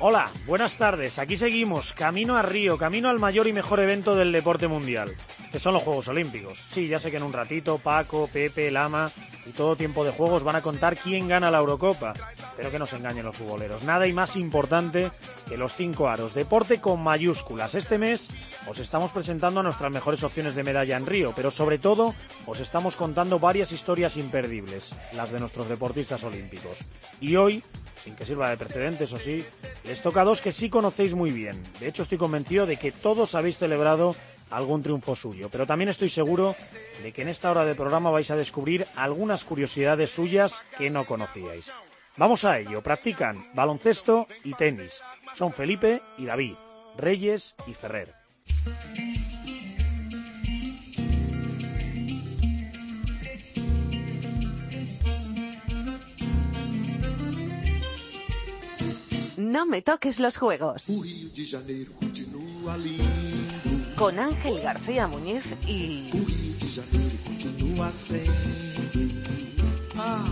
Hola, buenas tardes. Aquí seguimos, camino a Río, camino al mayor y mejor evento del deporte mundial, que son los Juegos Olímpicos. Sí, ya sé que en un ratito Paco, Pepe, Lama y todo tiempo de juegos van a contar quién gana la Eurocopa. Pero que no se engañen los futboleros. Nada y más importante que los cinco aros. Deporte con mayúsculas. Este mes os estamos presentando nuestras mejores opciones de medalla en Río, pero sobre todo os estamos contando varias historias imperdibles, las de nuestros deportistas olímpicos. Y hoy sin que sirva de precedente, eso sí, les toca a dos que sí conocéis muy bien. De hecho, estoy convencido de que todos habéis celebrado algún triunfo suyo, pero también estoy seguro de que en esta hora de programa vais a descubrir algunas curiosidades suyas que no conocíais. Vamos a ello, practican baloncesto y tenis. Son Felipe y David, Reyes y Ferrer. No me toques los juegos. Con Ángel García Muñiz y...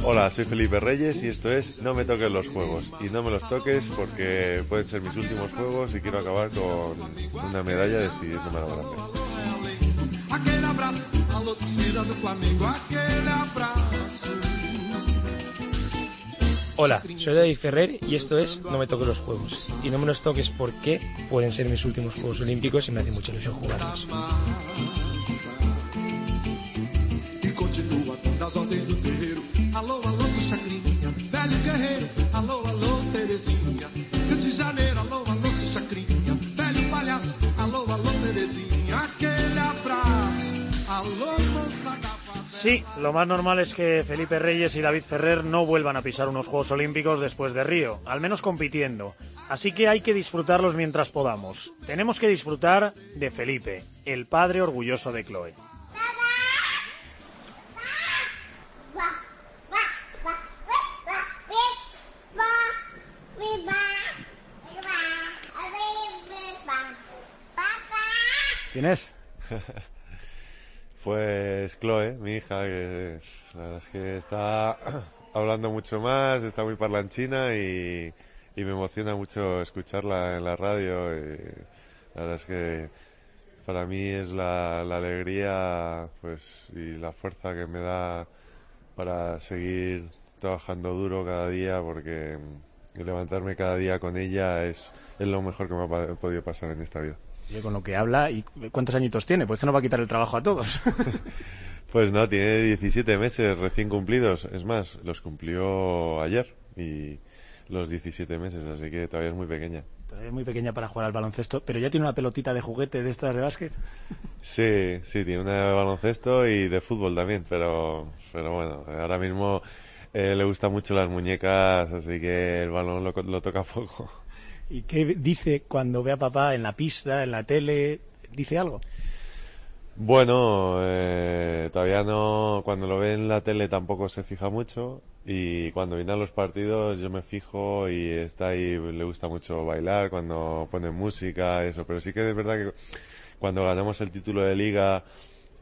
Hola, soy Felipe Reyes y esto es No me toques los juegos. Y no me los toques porque pueden ser mis últimos juegos y quiero acabar con una medalla despidiéndome a grande. Hola, soy David Ferrer y esto es No me toques los juegos. Y no me los toques porque pueden ser mis últimos Juegos Olímpicos y me hace mucha ilusión jugarlos. Sí, lo más normal es que Felipe Reyes y David Ferrer no vuelvan a pisar unos Juegos Olímpicos después de Río, al menos compitiendo. Así que hay que disfrutarlos mientras podamos. Tenemos que disfrutar de Felipe, el padre orgulloso de Chloe. ¿Quién es? Pues Chloe, mi hija, que la verdad es que está hablando mucho más, está muy parlanchina y, me emociona mucho escucharla en la radio. y la verdad es que para mí es la, alegría pues y la fuerza que me da para seguir trabajando duro cada día porque levantarme cada día con ella es, es lo mejor que me ha podido pasar en esta vida. Oye, con lo que habla, ¿y cuántos añitos tiene? Pues que no va a quitar el trabajo a todos. Pues no, tiene 17 meses recién cumplidos. Es más, los cumplió ayer y los 17 meses, así que todavía es muy pequeña. Todavía es muy pequeña para jugar al baloncesto, pero ya tiene una pelotita de juguete de estas de básquet. Sí, sí, tiene una de baloncesto y de fútbol también, pero, pero bueno, ahora mismo eh, le gustan mucho las muñecas, así que el balón lo, lo toca poco. ¿Y qué dice cuando ve a papá en la pista, en la tele? ¿Dice algo? Bueno, eh, todavía no, cuando lo ve en la tele tampoco se fija mucho y cuando viene a los partidos yo me fijo y está ahí, le gusta mucho bailar cuando pone música, eso, pero sí que es verdad que cuando ganamos el título de liga,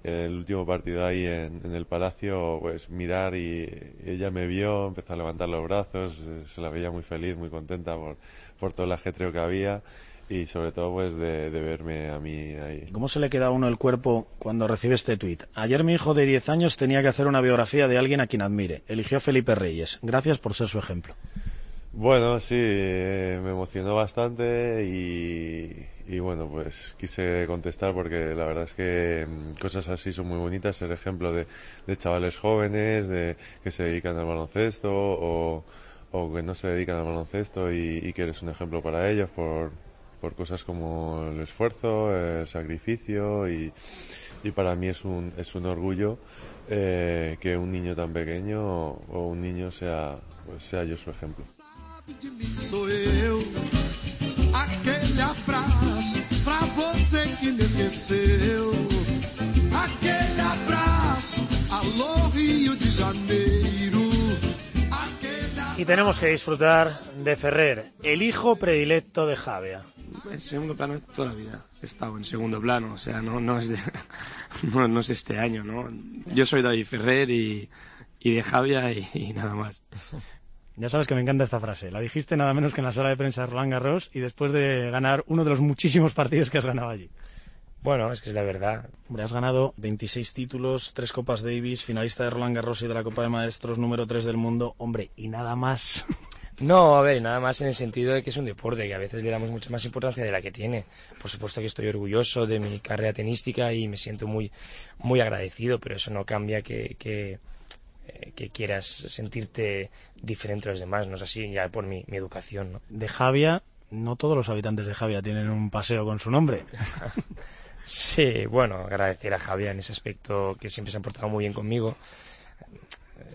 el último partido ahí en, en el Palacio, pues mirar y ella me vio, empezó a levantar los brazos, eh, se la veía muy feliz, muy contenta por, por todo el ajetreo que había y sobre todo pues de, de verme a mí ahí. ¿Cómo se le queda a uno el cuerpo cuando recibe este tuit? Ayer mi hijo de 10 años tenía que hacer una biografía de alguien a quien admire. Eligió a Felipe Reyes. Gracias por ser su ejemplo. Bueno, sí, eh, me emocionó bastante y, y bueno, pues quise contestar porque la verdad es que mm, cosas así son muy bonitas, ser ejemplo de, de chavales jóvenes, de que se dedican al baloncesto o, o que no se dedican al baloncesto y, que eres un ejemplo para ellos por, por cosas como el esfuerzo, el sacrificio y, y para mí es un, es un orgullo eh, que un niño tan pequeño o un niño sea, pues sea yo su ejemplo. Aquele abraço, alô Rio de Janeiro. Y tenemos que disfrutar de Ferrer, el hijo predilecto de Javea. En segundo plano toda la vida. He estado en segundo plano, o sea, no, no, es, de- no, no es este año, ¿no? Yo soy David Ferrer y, y de Javia y, y nada más. Ya sabes que me encanta esta frase. La dijiste nada menos que en la sala de prensa de Roland Garros y después de ganar uno de los muchísimos partidos que has ganado allí. Bueno, es que es la verdad. Hombre, has ganado 26 títulos, tres Copas Davis, finalista de Roland Garros y de la Copa de Maestros, número 3 del mundo. Hombre, y nada más. No, a ver, nada más en el sentido de que es un deporte que a veces le damos mucha más importancia de la que tiene. Por supuesto que estoy orgulloso de mi carrera tenística y me siento muy, muy agradecido, pero eso no cambia que, que, eh, que quieras sentirte diferente a los demás, no es así ya por mi, mi educación, ¿no? De Javia, no todos los habitantes de Javia tienen un paseo con su nombre. Sí, bueno, agradecer a Javier en ese aspecto que siempre se ha portado muy bien conmigo.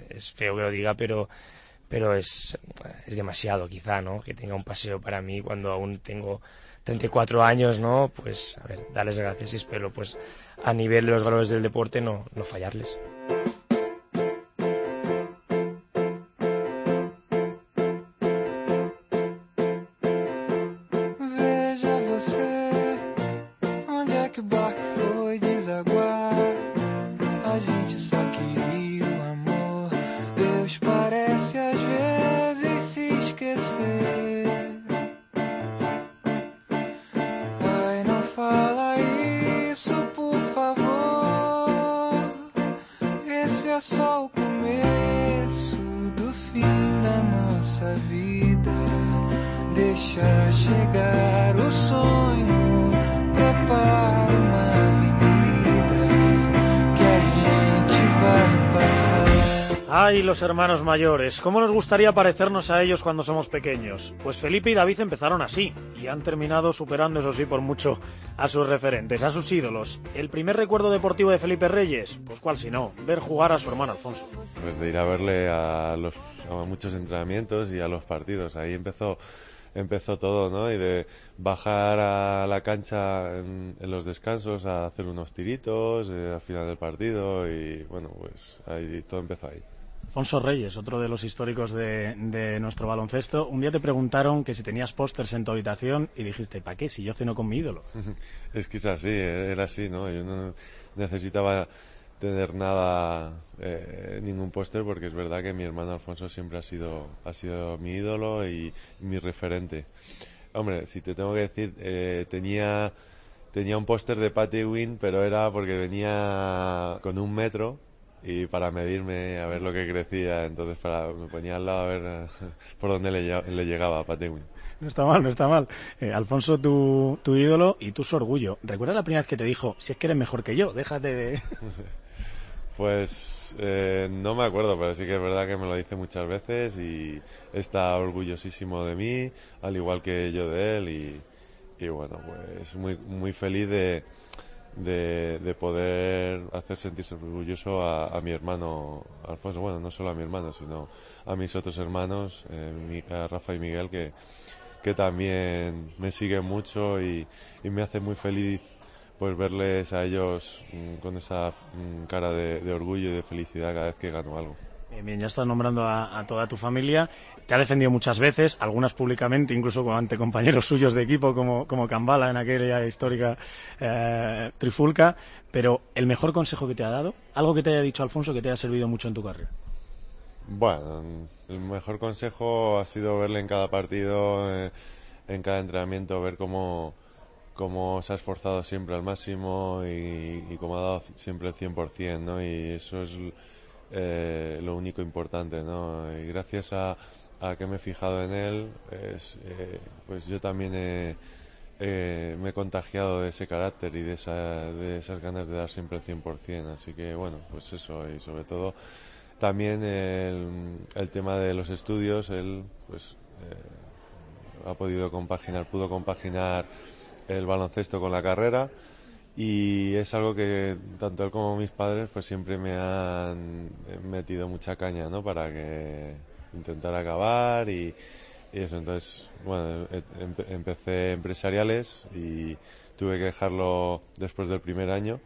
Es feo que lo diga, pero, pero es, es demasiado quizá, ¿no? Que tenga un paseo para mí cuando aún tengo 34 años, ¿no? Pues, a ver, darles gracias y espero, pues, a nivel de los valores del deporte no, no fallarles. Hermanos mayores, ¿cómo nos gustaría parecernos a ellos cuando somos pequeños? Pues Felipe y David empezaron así y han terminado superando, eso sí, por mucho a sus referentes, a sus ídolos. ¿El primer recuerdo deportivo de Felipe Reyes? Pues cuál si no, ver jugar a su hermano Alfonso. Pues de ir a verle a, los, a muchos entrenamientos y a los partidos. Ahí empezó empezó todo, ¿no? Y de bajar a la cancha en, en los descansos a hacer unos tiritos eh, al final del partido y bueno, pues ahí todo empezó ahí. Alfonso Reyes, otro de los históricos de, de nuestro baloncesto, un día te preguntaron que si tenías pósters en tu habitación y dijiste, ¿para qué? Si yo ceno con mi ídolo. Es que es así, era así, ¿no? Yo no necesitaba tener nada, eh, ningún póster, porque es verdad que mi hermano Alfonso siempre ha sido, ha sido mi ídolo y mi referente. Hombre, si te tengo que decir, eh, tenía, tenía un póster de Patty Win, pero era porque venía con un metro y para medirme a ver lo que crecía, entonces para, me ponía al lado a ver eh, por dónde le, le llegaba a. No está mal, no está mal. Eh, Alfonso, tu, tu ídolo y tu su orgullo. ¿Recuerdas la primera vez que te dijo, si es que eres mejor que yo, déjate de... Pues eh, no me acuerdo, pero sí que es verdad que me lo dice muchas veces y está orgullosísimo de mí, al igual que yo de él y, y bueno, pues muy, muy feliz de, de, de poder hacer sentirse orgulloso a, mi hermano Alfonso, bueno, no solo a mi hermano, sino a mis otros hermanos, eh, a Rafa y Miguel, que, que también me siguen mucho y, me hace muy feliz pues verles a ellos mm, con esa mm, cara de orgullo y de felicidad cada vez que gano algo. Bien, bien, ya estás nombrando a, toda tu familia. Te ha defendido muchas veces, algunas públicamente, incluso ante compañeros suyos de equipo como, como Cambala en aquella histórica eh, trifulca. Pero el mejor consejo que te ha dado, algo que te haya dicho Alfonso que te haya servido mucho en tu carrera. Bueno, el mejor consejo ha sido verle en cada partido, eh, en cada entrenamiento, ver cómo, cómo se ha esforzado siempre al máximo y, y cómo ha dado siempre el 100%, ¿no? Y eso es eh, lo único importante, ¿no? Y gracias a, a que me he fijado en él, es, eh, pues yo también he, me he contagiado de ese carácter y de, esa, de esas ganas de dar siempre el 100%. Así que, bueno, pues eso, y sobre todo también el, el tema de los estudios, él pues eh, ha podido compaginar, pudo compaginar el baloncesto con la carrera y es algo que tanto él como mis padres pues siempre me han metido mucha caña, ¿no? Para que intentar acabar y, eso. Entonces, bueno, empe- empecé empresariales y tuve que dejarlo después del primer año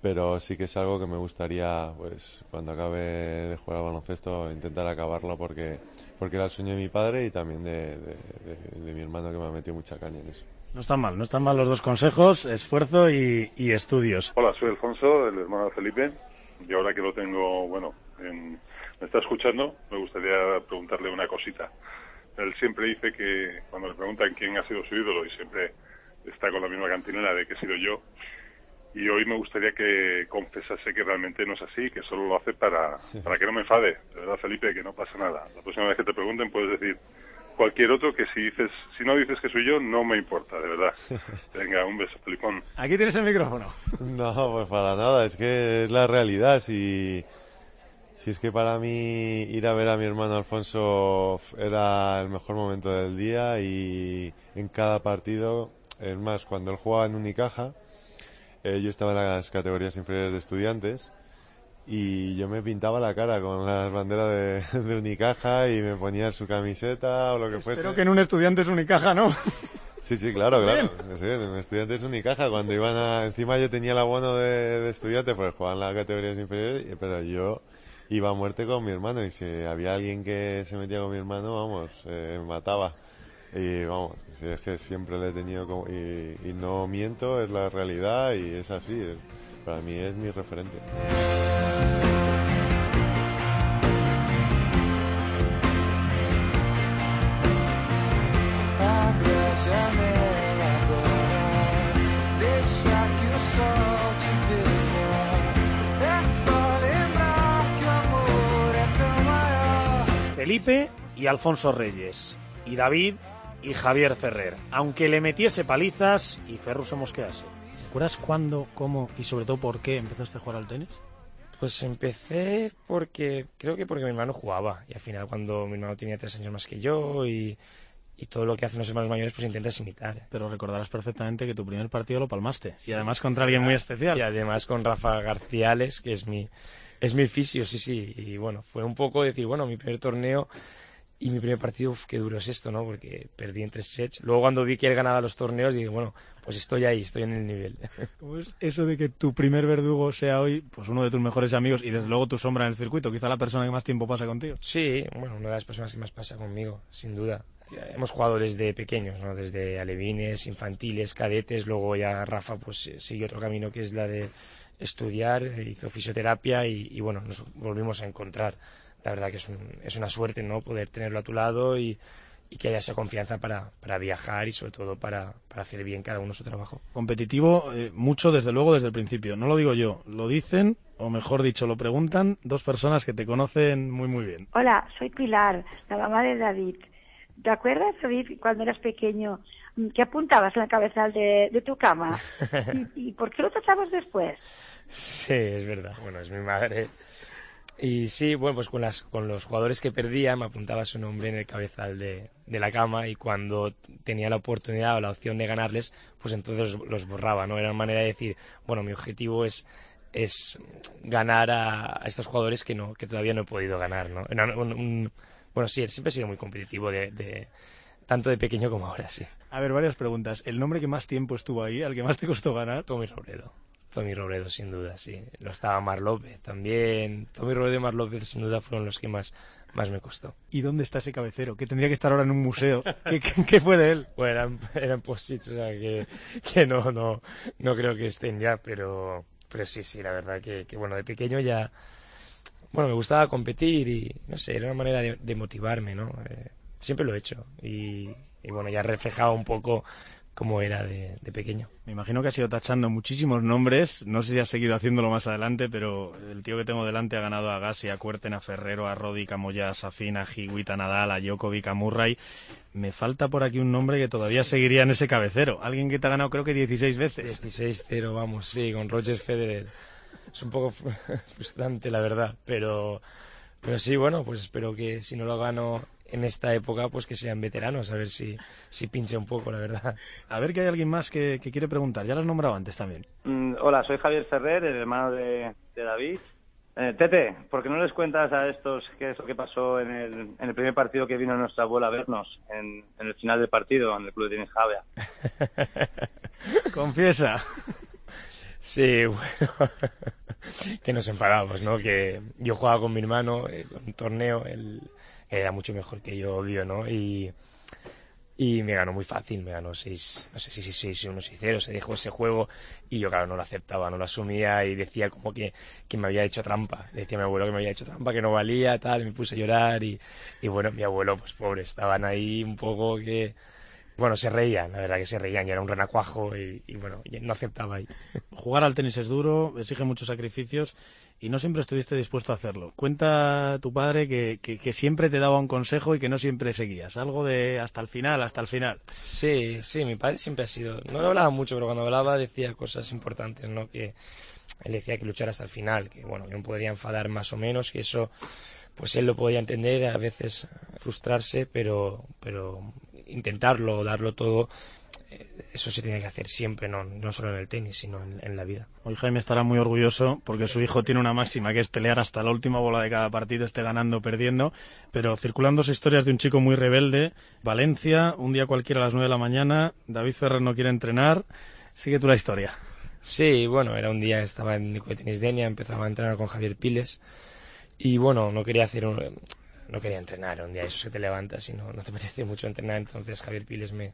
pero sí que es algo que me gustaría, pues cuando acabe de jugar al baloncesto, intentar acabarlo porque, porque era el sueño de mi padre y también de- de mi hermano que me ha metido mucha caña en eso. No están mal, no están mal los dos consejos, esfuerzo y, y estudios. Hola, soy Alfonso, el hermano de Felipe. Y ahora que lo tengo, bueno, en- me está escuchando, me gustaría preguntarle una cosita. Él siempre dice que cuando le preguntan quién ha sido su ídolo y siempre está con la misma cantinela de que he sido yo. Y hoy me gustaría que confesase que realmente no es así, que solo lo hace para, para que no me enfade. De verdad, Felipe, que no pasa nada. La próxima vez que te pregunten puedes decir cualquier otro que si dices, si no dices que soy yo, no me importa, de verdad. Venga, un beso, Felipón. Aquí tienes el micrófono. No, pues para nada, es que es la realidad. Si, si es que para mí ir a ver a mi hermano Alfonso era el mejor momento del día y en cada partido, es más, cuando él jugaba en Unicaja, eh, yo estaba en las categorías inferiores de estudiantes y yo me pintaba la cara con las banderas de, de Unicaja y me ponía su camiseta o lo que fuese. Espero que en un estudiante es Unicaja, ¿no? Sí, sí, claro, claro. Sí, en estudiantes Unicaja, cuando iban a... Encima yo tenía el abono de, de estudiante, pues jugaban las categorías inferiores, pero yo iba a muerte con mi hermano y si había alguien que se metía con mi hermano, vamos, eh, mataba. Y vamos, si es que siempre le he tenido como... Y, y no miento, es la realidad y es así. es- para mí es mi referente. Felipe y Alfonso Reyes. Y David y Javier Ferrer. Aunque le metiese palizas y Ferru se mosquease. ¿Te acuerdas cuándo, cómo y sobre todo por qué empezaste a jugar al tenis? Pues empecé porque, creo que porque mi hermano jugaba. Y al final cuando mi hermano tenía tres años más que yo y, y todo lo que hacen los hermanos mayores, pues intentas imitar. Pero recordarás perfectamente que tu primer partido lo palmaste. Y además contra alguien muy especial. Y además con Rafa Garciales, que es mi, es mi fisio, sí, sí. Y bueno, fue un poco decir, bueno, mi primer torneo y mi primer partido, uf, qué duro es esto, ¿no? Porque perdí en tres sets. Luego cuando vi que él ganaba los torneos, dije, bueno, pues estoy ahí, estoy en el nivel. ¿Cómo es eso de que tu primer verdugo sea hoy pues uno de tus mejores amigos y desde luego tu sombra en el circuito? Quizá la persona que más tiempo pasa contigo. Sí, bueno, una de las personas que más pasa conmigo, sin duda. Hemos jugado desde pequeños, ¿no? Desde alevines, infantiles, cadetes, luego ya Rafa pues eh, siguió otro camino que es la de estudiar, eh, hizo fisioterapia y, y, bueno, nos volvimos a encontrar. La verdad que es, un- es una suerte, ¿no? Poder tenerlo a tu lado y, y que haya esa confianza para, para viajar y sobre todo para, para hacer bien cada uno su trabajo. Competitivo, eh, mucho desde luego desde el principio. No lo digo yo, lo dicen, o mejor dicho, lo preguntan dos personas que te conocen muy muy bien. Hola, soy Pilar, la mamá de David. ¿Te acuerdas, David, cuando eras pequeño, mm, que apuntabas en la cabezal de, de tu cama? ¿Y, y por qué lo tochabas después? Sí, es verdad. Bueno, es mi madre. Y sí, bueno, pues con, las, con los jugadores que perdía me apuntaba su nombre en el cabezal de, de la cama y cuando tenía la oportunidad o la opción de ganarles, pues entonces los, borraba, ¿no? Era una manera de decir, bueno, mi objetivo es, es ganar a, a estos jugadores que, no, que todavía no he podido ganar, ¿no? Era un- un- bueno, sí, siempre he sido muy competitivo, de, de, tanto de pequeño como ahora, sí. A ver, varias preguntas. ¿El nombre que más tiempo estuvo ahí, al que más te costó ganar? Tommy Robredo. Tommy Robredo, sin duda, sí. Lo estaba Mar López también. Tommy Robredo y Mar López, sin duda, fueron los que más, más me costó. ¿Y dónde está ese cabecero? Que tendría que estar ahora en un museo. ¿Qué, qué, qué fue de él? Bueno, eran, eran post-its, o sea que, que no, no, no creo que estén ya, pero, pero sí, sí, la verdad que, que, bueno, de pequeño ya, bueno, me gustaba competir y, no sé, era una manera de, de motivarme, ¿no? Eh, siempre lo he hecho y, y bueno, ya reflejaba un poco cómo era de, de pequeño. Me imagino que has ido tachando muchísimos nombres. No sé si has seguido haciéndolo más adelante, pero el tío que tengo delante ha ganado a Gassi, a Cuerten, a Ferrero, a Roddick, a Moya, a Safin, a Hewitt, a Nadal, a Djokovic, a Murray. Me falta por aquí un nombre que todavía seguiría en ese cabecero. Alguien que te ha ganado creo que 16 veces. 16-0, vamos, sí, con Roger Federer. Es un poco fr- frustrante, la verdad, pero, pero sí, bueno, pues espero que si no lo gano en esta época, pues que sean veteranos, a ver si, si pinche un poco, la verdad. A ver que hay alguien más que, que quiere preguntar. Ya lo has nombrado antes también. Mm, hola, soy Javier Ferrer, el hermano de, de David. Eh, Tete, ¿por qué no les cuentas a estos qué es lo que pasó en el, en el primer partido que vino nuestra abuela a vernos, en, en el final del partido, en el Club de Tenis Javea? Confiesa. Sí, bueno, que nos enfadamos, ¿no? Que yo jugaba con mi hermano en un torneo, él era mucho mejor que yo, obvio, ¿no? Y, y me ganó muy fácil, me ganó 6, no sé si 6 1 6 0, se dejó ese juego y yo claro no lo aceptaba, no lo asumía y decía como que, que me había hecho trampa, decía mi abuelo que me había hecho trampa, que no valía, tal, me puse a llorar y, y bueno, mi abuelo pues pobre, estaban ahí un poco que, bueno, se reían, la verdad que se reían, yo era un renacuajo y, y bueno, no aceptaba ahí. Jugar al tenis es duro, exige muchos sacrificios y no siempre estuviste dispuesto a hacerlo. Cuenta tu padre que, que, que siempre te daba un consejo y que no siempre seguías. Algo de hasta el final, hasta el final. Sí, sí, mi padre siempre ha sido, no lo hablaba mucho, pero cuando hablaba decía cosas importantes, ¿no? Que él decía que luchar hasta el final, que bueno, yo me podría enfadar más o menos, que eso, pues él lo podía entender, a veces frustrarse, pero, pero intentarlo, darlo todo, eso se tiene que hacer siempre, no, no solo en el tenis, sino en, en, la vida. Hoy Jaime estará muy orgulloso porque su hijo tiene una máxima que es pelear hasta la última bola de cada partido, esté ganando o perdiendo, pero circulando historias de un chico muy rebelde, Valencia, un día cualquiera a las 9 de la mañana, David Ferrer no quiere entrenar, sigue tú la historia. Sí, bueno, era un día, estaba en Nico de Tenis Denia, empezaba a entrenar con Javier Piles y bueno, no quería hacer un, no quería entrenar, un día eso que te levantas y no, no te apetece mucho entrenar, entonces Javier Piles me,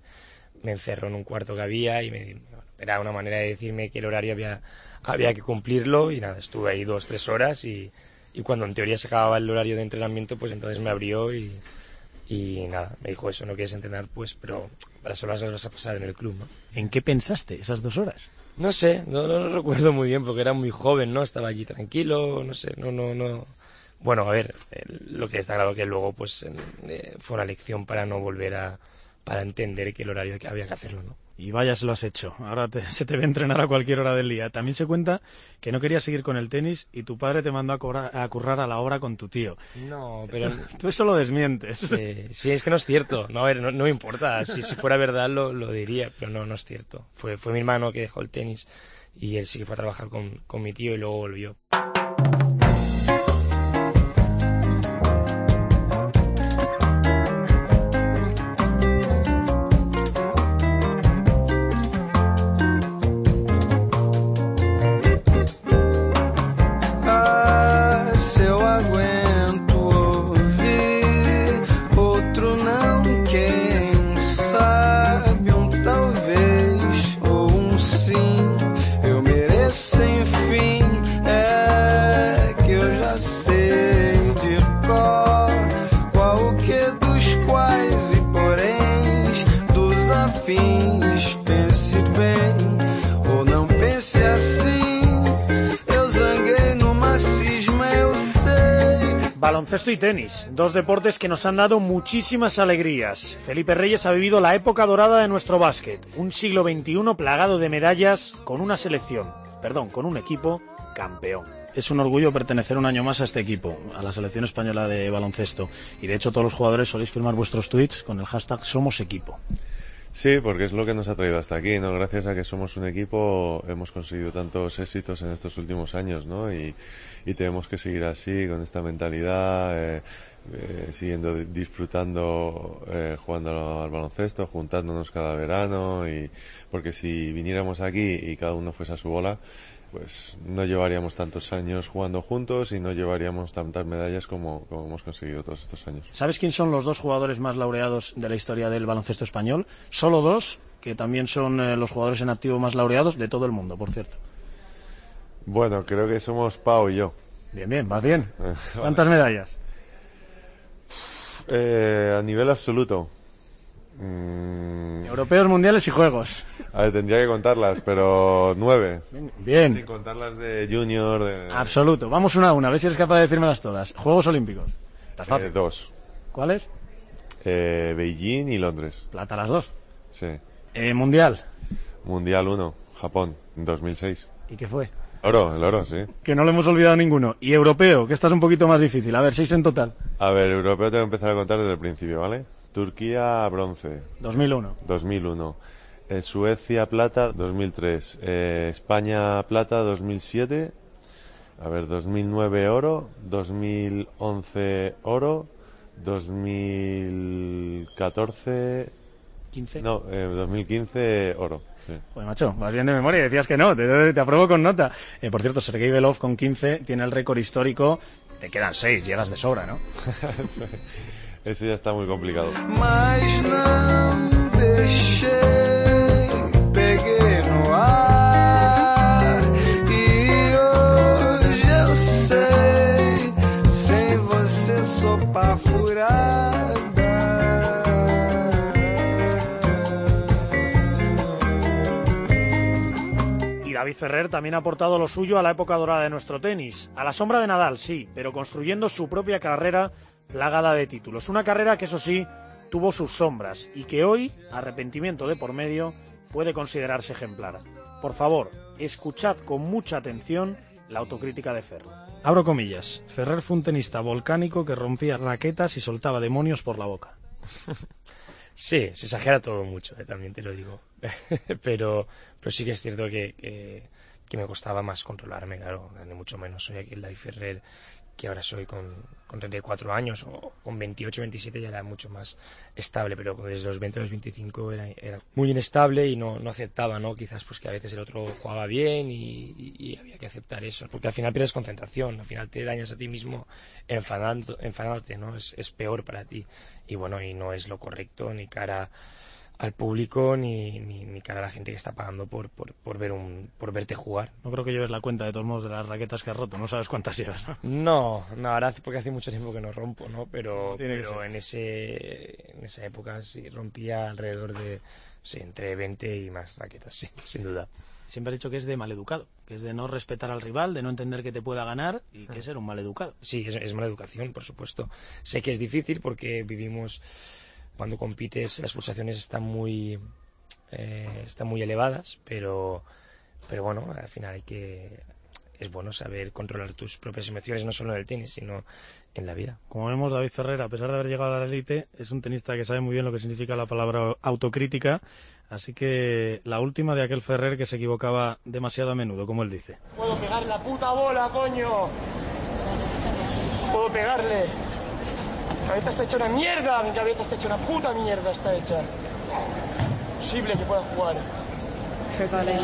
me encerró en un cuarto que había y me, era una manera de decirme que el horario había, había que cumplirlo y nada, estuve ahí dos, tres horas y, y cuando en teoría se acababa el horario de entrenamiento, pues entonces me abrió y, y nada, me dijo eso, no quieres entrenar, pues, pero para solo las vas a pasar en el club, ¿no? ¿En qué pensaste esas dos horas? No sé, no, no lo recuerdo muy bien porque era muy joven, ¿no? Estaba allí tranquilo, no sé, no, no, no. Bueno, a ver, lo que está claro que luego, pues, eh, fue una lección para no volver a, para entender que el horario que había que hacerlo, ¿no? Y vaya, se lo has hecho. Ahora te, se te ve entrenar a cualquier hora del día. También se cuenta que no querías seguir con el tenis y tu padre te mandó a, cobrar, a currar a la hora con tu tío. No, pero... Tú, eso lo desmientes. Sí, sí, es que no es cierto. No, a ver, no, no me importa. Si, si, fuera verdad lo, lo, diría, pero no, no es cierto. Fue, fue mi hermano que dejó el tenis y él sí que fue a trabajar con, con mi tío y luego volvió. Baloncesto y tenis, dos deportes que nos han dado muchísimas alegrías. Felipe Reyes ha vivido la época dorada de nuestro básquet, un siglo XXI plagado de medallas con una selección, perdón, con un equipo campeón. Es un orgullo pertenecer un año más a este equipo, a la selección española de baloncesto. Y de hecho todos los jugadores soléis firmar vuestros tweets con el hashtag Somos Equipo. Sí, porque es lo que nos ha traído hasta aquí, ¿no? Gracias a que somos un equipo hemos conseguido tantos éxitos en estos últimos años, ¿no? Y, y tenemos que seguir así, con esta mentalidad, eh, eh, siguiendo disfrutando, eh, jugando al baloncesto, juntándonos cada verano, y porque si viniéramos aquí y cada uno fuese a su bola, pues no llevaríamos tantos años jugando juntos y no llevaríamos tantas medallas como, como, hemos conseguido todos estos años. ¿Sabes quién son los dos jugadores más laureados de la historia del baloncesto español? Solo dos, que también son eh, los jugadores en activo más laureados de todo el mundo, por cierto. Bueno, creo que somos Pau y yo. Bien, bien, vas bien. ¿Cuántas medallas? Eh, a nivel absoluto. Mm... Europeos, mundiales y juegos. A ver, tendría que contarlas, pero nueve. Bien. Sin contarlas de junior. De... Absoluto. Vamos una a una, a ver si eres capaz de decírmelas todas. Juegos Olímpicos. Eh, dos. ¿Cuáles? Eh, Beijing y Londres. Plata las dos. Sí. Eh, mundial. Mundial 1, Japón, 2006. ¿Y qué fue? Oro, el oro, sí. Que no lo hemos olvidado ninguno. Y europeo, que esta es un poquito más difícil. A ver, seis en total. A ver, europeo tengo que empezar a contar desde el principio, ¿vale? Turquía, bronce. 2001. 2001. Eh, Suecia, plata, 2003. Eh, España, plata, 2007. A ver, 2009, oro. 2011, oro. 2014, 15. No, eh, 2015 oro. Sí. Joder, macho, vas bien de memoria decías que no, te, te apruebo con nota. Eh, por cierto, Sergei Belov con 15 tiene el récord histórico. Te quedan 6, llegas de sobra, ¿no? Eso ya está muy complicado. Mas não deixei, peguei no ar. E hoje eu sei, sem você sou pá furada. Y David Ferrer también ha aportado lo suyo a la época dorada de nuestro tenis. A la sombra de Nadal, sí, pero construyendo su propia carrera plagada de títulos. Una carrera que, eso sí, tuvo sus sombras y que hoy, arrepentimiento de por medio, puede considerarse ejemplar. Por favor, escuchad con mucha atención la autocrítica de Ferrer. Abro comillas. Ferrer fue un tenista volcánico que rompía raquetas y soltaba demonios por la boca. Sí, se exagera todo mucho, eh, también te lo digo. pero, pero sí que es cierto que, que, que me costaba más controlarme, claro, ni mucho menos. Soy aquel David Ferrer que ahora soy con, con 34 años o con 28, 27 ya era mucho más estable, pero desde los 20 a los 25 era, era muy inestable y no, no aceptaba, ¿no? Quizás pues que a veces el otro jugaba bien y, y- y había que aceptar eso, porque al final pierdes concentración, al final te dañas a ti mismo enfadando, enfadándote, ¿no? Es, es peor para ti y bueno, y no es lo correcto ni cara al público ni, ni, ni cara a la gente que está pagando por, por, por ver un, por verte jugar. No creo que lleves la cuenta de todos modos de las raquetas que has roto, no sabes cuántas llevas, ¿no? No, no, ahora hace- porque hace mucho tiempo que no rompo, ¿no? Pero, pero en ese en esa época sí rompía alrededor de sí, entre 20 y más raquetas, sí, sin duda. Siempre has dicho que es de maleducado, que es de no respetar al rival, de no entender que te pueda ganar y que es ser un maleducado. Sí, es, es mala educación, por supuesto. Sé que es difícil porque vivimos cuando compites las pulsaciones están muy eh, están muy elevadas, pero pero bueno, al final hay que es bueno saber controlar tus propias emociones no solo en el tenis, sino en la vida. Como vemos, David Ferrer, a pesar de haber llegado a la élite, es un tenista que sabe muy bien lo que significa la palabra autocrítica. Así que la última de aquel Ferrer que se equivocaba demasiado a menudo, como él dice. Puedo pegar la puta bola, coño. Puedo pegarle. Cabeza está hecha una mierda. Mi cabeza está hecha una puta mierda. Está hecha. Imposible que pueda jugar. Ferrer.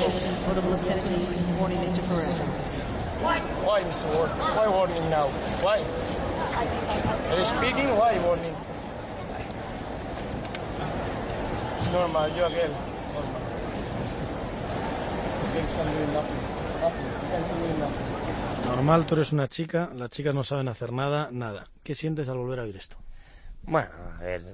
Why, Mr. Warning? Why warning now? Why? Are you speaking? Why warning? It's normal. Yo aquel. Normal. Things can do nothing. Nothing. Normal, tú eres una chica, las chicas no saben hacer nada, nada. ¿Qué sientes al volver a oír esto? Bueno, a ver,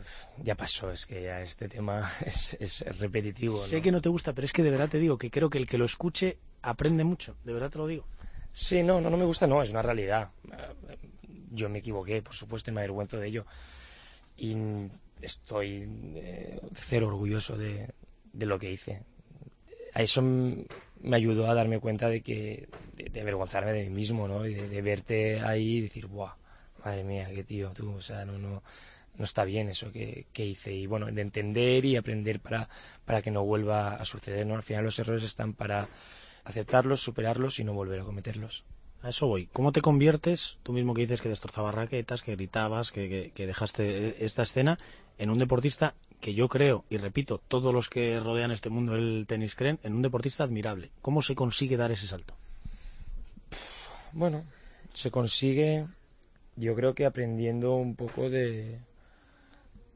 ya pasó, es que ya este tema es, es repetitivo. Sé ¿no? que no te gusta, pero es que de verdad te digo que creo que el que lo escuche aprende mucho, de verdad te lo digo. Sí, no, no, no me gusta, no, es una realidad. Eh, Yo me equivoqué, por supuesto, y me avergüenzo de ello. Y estoy eh, cero orgulloso de, de lo que hice. A eso me ayudó a darme cuenta de que, de, avergonzarme de mí mismo, ¿no? Y de, verte ahí y decir, ¡buah! Madre mía, qué tío, tú, o sea, no, no, no está bien eso que, que hice. Y bueno, de entender y aprender para, para que no vuelva a suceder, ¿no? Al final los errores están para aceptarlos, superarlos y no volver a cometerlos. A eso voy. ¿Cómo te conviertes, tú mismo que dices que destrozabas raquetas, que gritabas, que, que- dejaste eh, esta escena, en un deportista que yo creo, y repito, todos los que rodean este mundo del tenis creen, en un deportista admirable? ¿Cómo se consigue dar ese salto? Bueno, se consigue, yo creo que aprendiendo un poco de,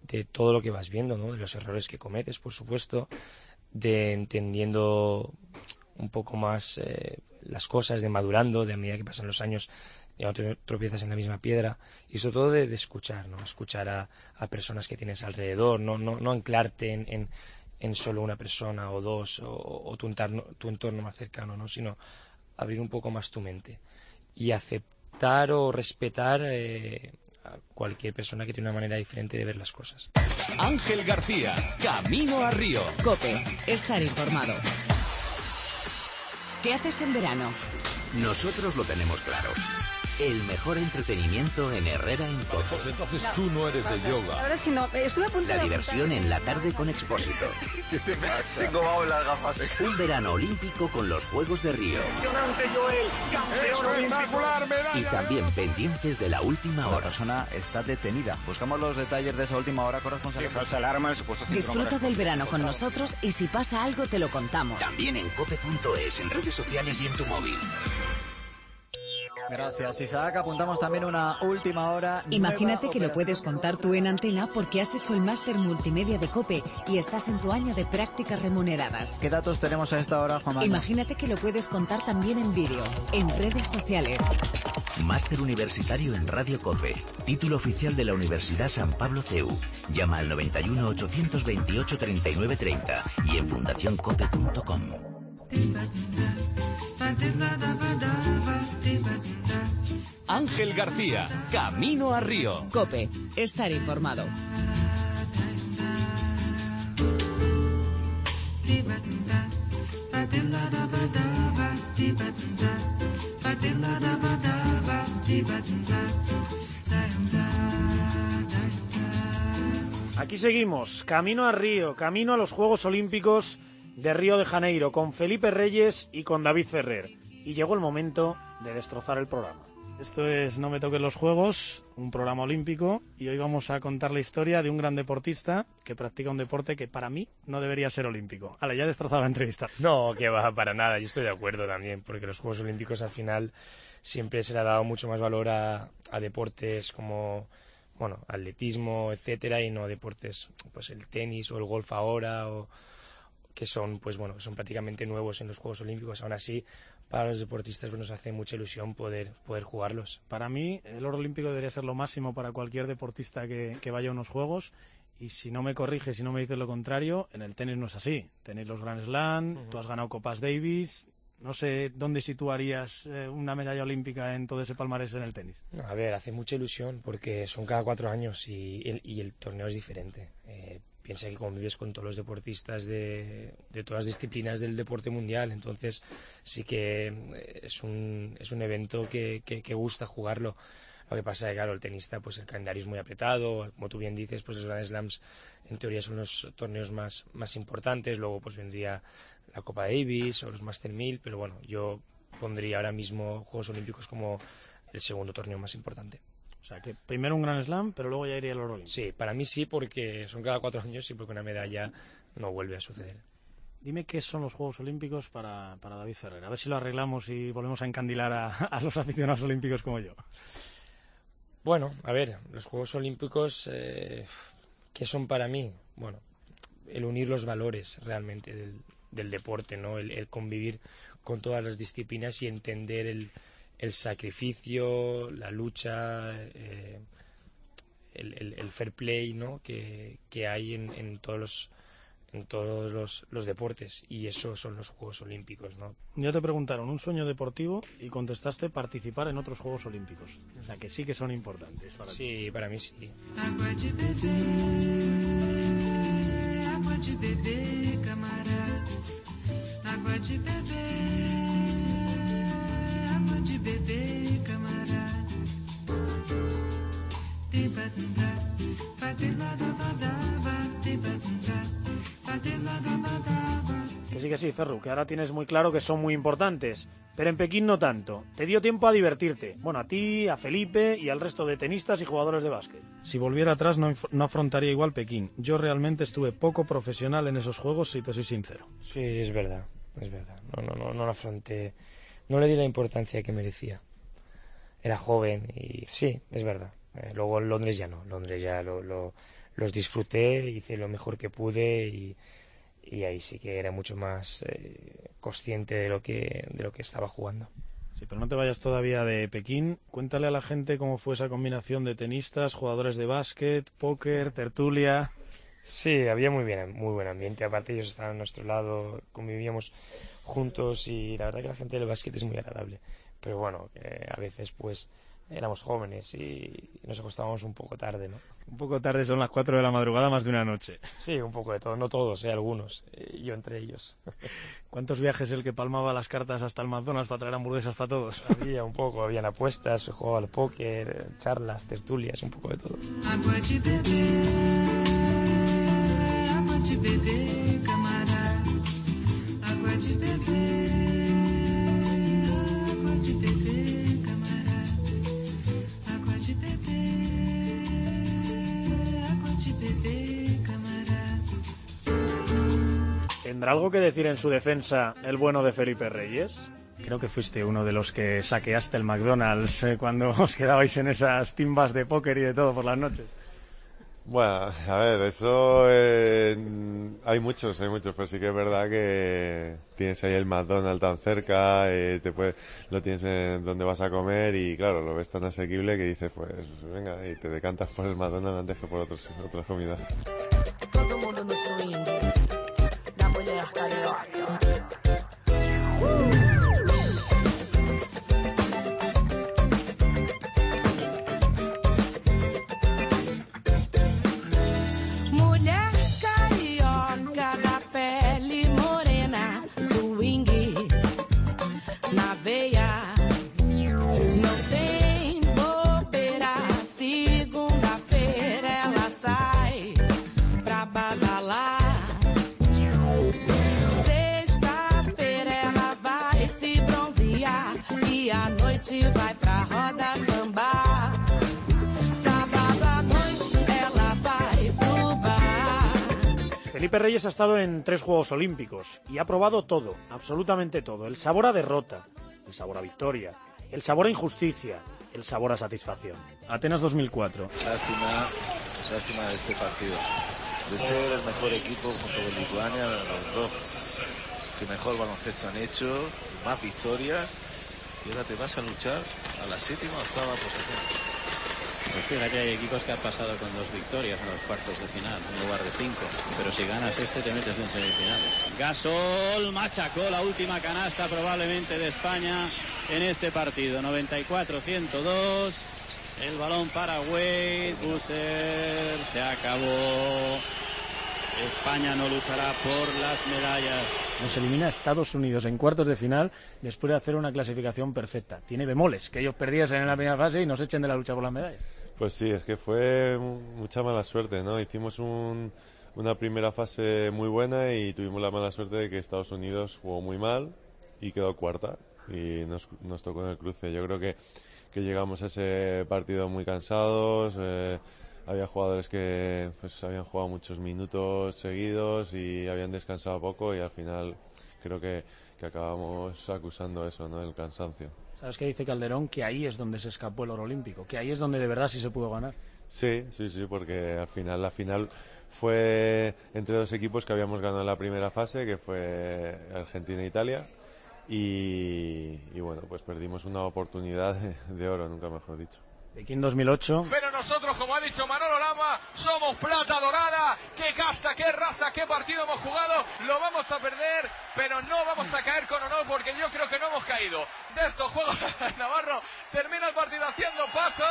de todo lo que vas viendo, ¿no? De los errores que cometes, por supuesto, de entendiendo un poco más eh, las cosas, de madurando, de a medida que pasan los años, ya no te tropiezas en la misma piedra, y sobre todo de, de escuchar, ¿no? Escuchar a, a personas que tienes alrededor, no, no, no anclarte en, en, en solo una persona o dos, o, o tu, entorno, tu entorno más cercano, ¿no? Sino abrir un poco más tu mente y aceptar o respetar eh, a cualquier persona que tiene una manera diferente de ver las cosas. Ángel García, Camino a Río. Cope, estar informado. ¿Qué haces en verano? Nosotros lo tenemos claro. El mejor entretenimiento en Herrera en Cope. Pues entonces tú no eres de La yoga. verdad es que no, estuve a punto La de diversión en la tarde con Expósito. Tengo bajo las gafas. Un verano olímpico con los Juegos de Río. Espectacular Y también pendientes de la última La hora. persona está detenida. Buscamos los detalles de esa última hora, corresponsal. falsa alarma, el supuesto Disfruta del verano con nosotros y si pasa algo te lo contamos. También en cope.es, en redes sociales y en tu móvil. Gracias, Isaac. Apuntamos también una última hora. Imagínate que lo puedes contar tú en antena porque has hecho el máster multimedia de COPE y estás en tu año de prácticas remuneradas. ¿Qué datos tenemos a esta hora, Juan Manuel? Imagínate que lo puedes contar también en vídeo, en redes sociales. Máster Universitario en Radio Cope. Título oficial de la Universidad San Pablo CEU. Llama al 91 828 3930 y en fundacioncope.com. Ángel García, Camino a Río. COPE, estar informado. Aquí seguimos, camino a Río, camino a los Juegos Olímpicos de Río de Janeiro, con Felipe Reyes y con David Ferrer. Y llegó el momento de destrozar el programa. Esto es No me toquen los juegos, un programa olímpico, y hoy vamos a contar la historia de un gran deportista que practica un deporte que para mí no debería ser olímpico. Vale, ya he destrozado la entrevista. No, que va, para nada. Yo estoy de acuerdo también, porque los Juegos Olímpicos al final siempre se le ha dado mucho más valor a, deportes como, bueno, atletismo, etcétera, y no deportes, pues el tenis o el golf ahora, que son, pues bueno, son prácticamente nuevos en los Juegos Olímpicos. Aún así, para los deportistas pues, nos hace mucha ilusión poder, poder jugarlos. Para mí, el oro olímpico debería ser lo máximo para cualquier deportista que, que vaya a unos juegos. Y si no me corriges, si no me dices lo contrario, en el tenis no es así. Tenéis los Grand Slam, tú has ganado Copas Davis. No sé dónde situarías eh, una medalla olímpica en todo ese palmarés en el tenis. A ver, hace mucha ilusión porque son cada cuatro años y el, y el torneo es diferente. Eh, piensa que convives con todos los deportistas de, todas las disciplinas del deporte mundial, entonces sí que eh, es un, es un evento que gusta jugarlo. Lo que pasa es que, claro, el tenista, pues el calendario es muy apretado, como tú bien dices, pues los Grand Slams en teoría son los torneos más, más importantes, luego pues vendría la Copa Davis o los Master 1000, pero bueno, yo pondría ahora mismo Juegos Olímpicos como el segundo torneo más importante. O sea, que primero un Grand Slam, pero luego ya iría el oro. Sí, para mí sí, porque son cada cuatro años y porque una medalla no vuelve a suceder. Dime qué son los Juegos Olímpicos para, para David Ferrer. A ver si lo arreglamos y volvemos a encandilar a, a los aficionados olímpicos como yo. Bueno, a ver, los Juegos Olímpicos, eh, ¿qué son para mí? Bueno, el unir los valores realmente del, del deporte, ¿no? El, el convivir con todas las disciplinas y entender el, el sacrificio, la lucha, eh, el, el- el fair play, ¿no? Que, que hay en, en todos los en todos los, los deportes y eso son los Juegos Olímpicos, ¿no? Ya te preguntaron un sueño deportivo y contestaste participar en otros Juegos Olímpicos. O sea, que sí que son importantes para ti. Sí, para mí sí. Água de beber, camarada. Água de beber, Que sí, que sí, Ferru, que ahora tienes muy claro que son muy importantes. Pero en Pekín no tanto. Te dio tiempo a divertirte. Bueno, a ti, a Felipe y al resto de tenistas y jugadores de básquet. Si volviera atrás no, no afrontaría igual Pekín. Yo realmente estuve poco profesional en esos juegos, si te soy sincero. Sí, es verdad, es verdad. No, no, no, no lo afronté, no le di la importancia que merecía. Era joven y sí, es verdad. Eh, luego en Londres ya no, Londres ya lo, lo- los disfruté, hice lo mejor que pude y, y ahí sí que era mucho más eh, consciente de lo que de lo que estaba jugando. Sí, pero no te vayas todavía de Pekín. Cuéntale a la gente cómo fue esa combinación de tenistas, jugadores de básquet, póker, tertulia. Sí, había muy bien, muy buen ambiente. Aparte ellos estaban a nuestro lado, convivíamos juntos y la verdad que la gente del básquet es muy agradable. Pero bueno, eh, a veces pues éramos jóvenes y nos acostábamos un poco tarde, ¿no? Un poco tarde son las 4 de la madrugada, más de una noche. Sí, un poco de todo, no todos, ¿eh? algunos, eh, yo entre ellos. ¿Cuántos viajes el que palmaba las cartas hasta el McDonald's para traer hamburguesas para todos? Había un poco, habían apuestas, jugaba al póker, charlas, tertulias, un poco de todo. ¿Tendrá algo que decir en su defensa el bueno de Felipe Reyes? Creo que fuiste uno de los que saqueaste el McDonald's eh, cuando os quedabais en esas timbas de póker y de todo por las noches. Bueno, a ver, eso eh, hay muchos, hay muchos, pero sí que es verdad que tienes ahí el McDonald's tan cerca, eh, te puede, lo tienes en donde vas a comer y claro, lo ves tan asequible que dices, pues venga, y te decantas por el McDonald's antes que por otros, otras comidas. À noite vai pra roda sambar. Sábado à noite ela vai pro bar. Felipe Reyes ha estado en tres Juegos Olímpicos y ha probado todo, absolutamente todo. El sabor a derrota, el sabor a victoria, el sabor a injusticia, el sabor a satisfacción. Atenas 2004. Lástima, lástima de este partido. De ser el mejor equipo junto con Lituania, los dos que mejor baloncesto han hecho, más victorias, y ahora te vas a luchar a la séptima o octava posición. Pues fíjate, hay equipos que han pasado con dos victorias en los cuartos de final, en lugar de cinco. Pero si ganas este, te metes en semifinales. Gasol machacó la última canasta probablemente de España en este partido. 94-102. El balón para Wade. Busser se acabó. España no luchará por las medallas. Nos elimina a Estados Unidos en cuartos de final después de hacer una clasificación perfecta. Tiene bemoles, que ellos perdiesen en la primera fase y nos echen de la lucha por las medallas. Pues sí, es que fue mu- mucha mala suerte, ¿no? Hicimos un- una primera fase muy buena y tuvimos la mala suerte de que Estados Unidos jugó muy mal y quedó cuarta y nos, nos tocó en el cruce. Yo creo que, que llegamos a ese partido muy cansados, eh, había jugadores que pues habían jugado muchos minutos seguidos y habían descansado poco y al final creo que, que acabamos acusando eso, ¿no? El cansancio. ¿Sabes qué dice Calderón? Que ahí es donde se escapó el oro olímpico, que ahí es donde de verdad sí se pudo ganar. Sí, sí, sí, porque al final la final fue entre dos equipos que habíamos ganado en la primera fase, que fue Argentina e Italia, y, y bueno, pues perdimos una oportunidad de, de oro, nunca mejor dicho. Pekín 2008. Pero nosotros, como ha dicho Manolo Lama, somos plata dorada. Qué casta, qué raza, qué partido hemos jugado. Lo vamos a perder, pero no vamos a caer con honor porque yo creo que no hemos caído. De estos juegos, Navarro termina el partido haciendo pasos.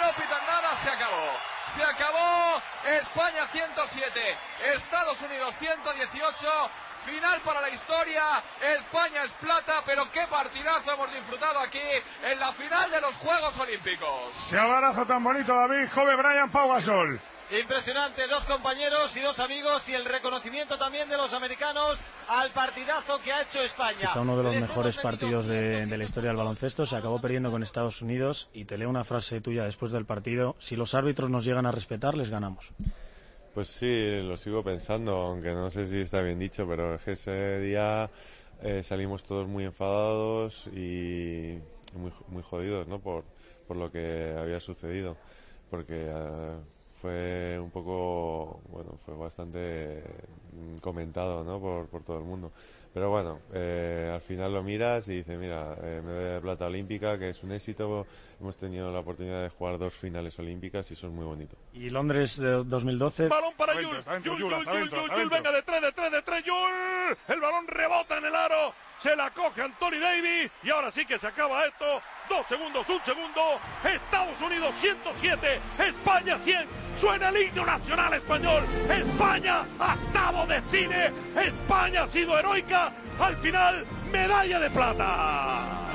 No pitan nada, se acabó. Se acabó. España 107, Estados Unidos 118. Final para la historia. España es plata, pero qué partidazo hemos disfrutado aquí en la final de los Juegos Olímpicos. Qué abrazo tan bonito, David. Joven Brian Pau Gasol. Impresionante, dos compañeros y dos amigos y el reconocimiento también de los americanos al partidazo que ha hecho España. Quizá uno de los mejores partidos de, de la historia del baloncesto. Se acabó perdiendo con Estados Unidos y te leo una frase tuya después del partido. Si los árbitros nos llegan a respetar, les ganamos. Pues sí, lo sigo pensando, aunque no sé si está bien dicho, pero es que ese día eh, salimos todos muy enfadados y muy, muy jodidos, ¿no? Por, por lo que había sucedido, porque eh, fue un poco, bueno, fue bastante mm, comentado, ¿no? Por, por todo el mundo. Pero bueno, eh, al final lo miras y dices, mira, eh, medalla de plata olímpica, que es un éxito. Hemos tenido la oportunidad de jugar dos finales olímpicas y eso es muy bonito. Y Londres de 2012. Balón para Yul. Yul, Yul, Yul, Yul, Yul, venga de tres, de tres, de tres, Yul. El balón rebota en el aro. Se la coge Anthony Davis. Y ahora sí que se acaba esto. Dos segundos, un segundo. Estados Unidos 107. España 100. Suena el himno nacional español. España, octavo de cine. España ha sido heroica. Al final, medalla de plata.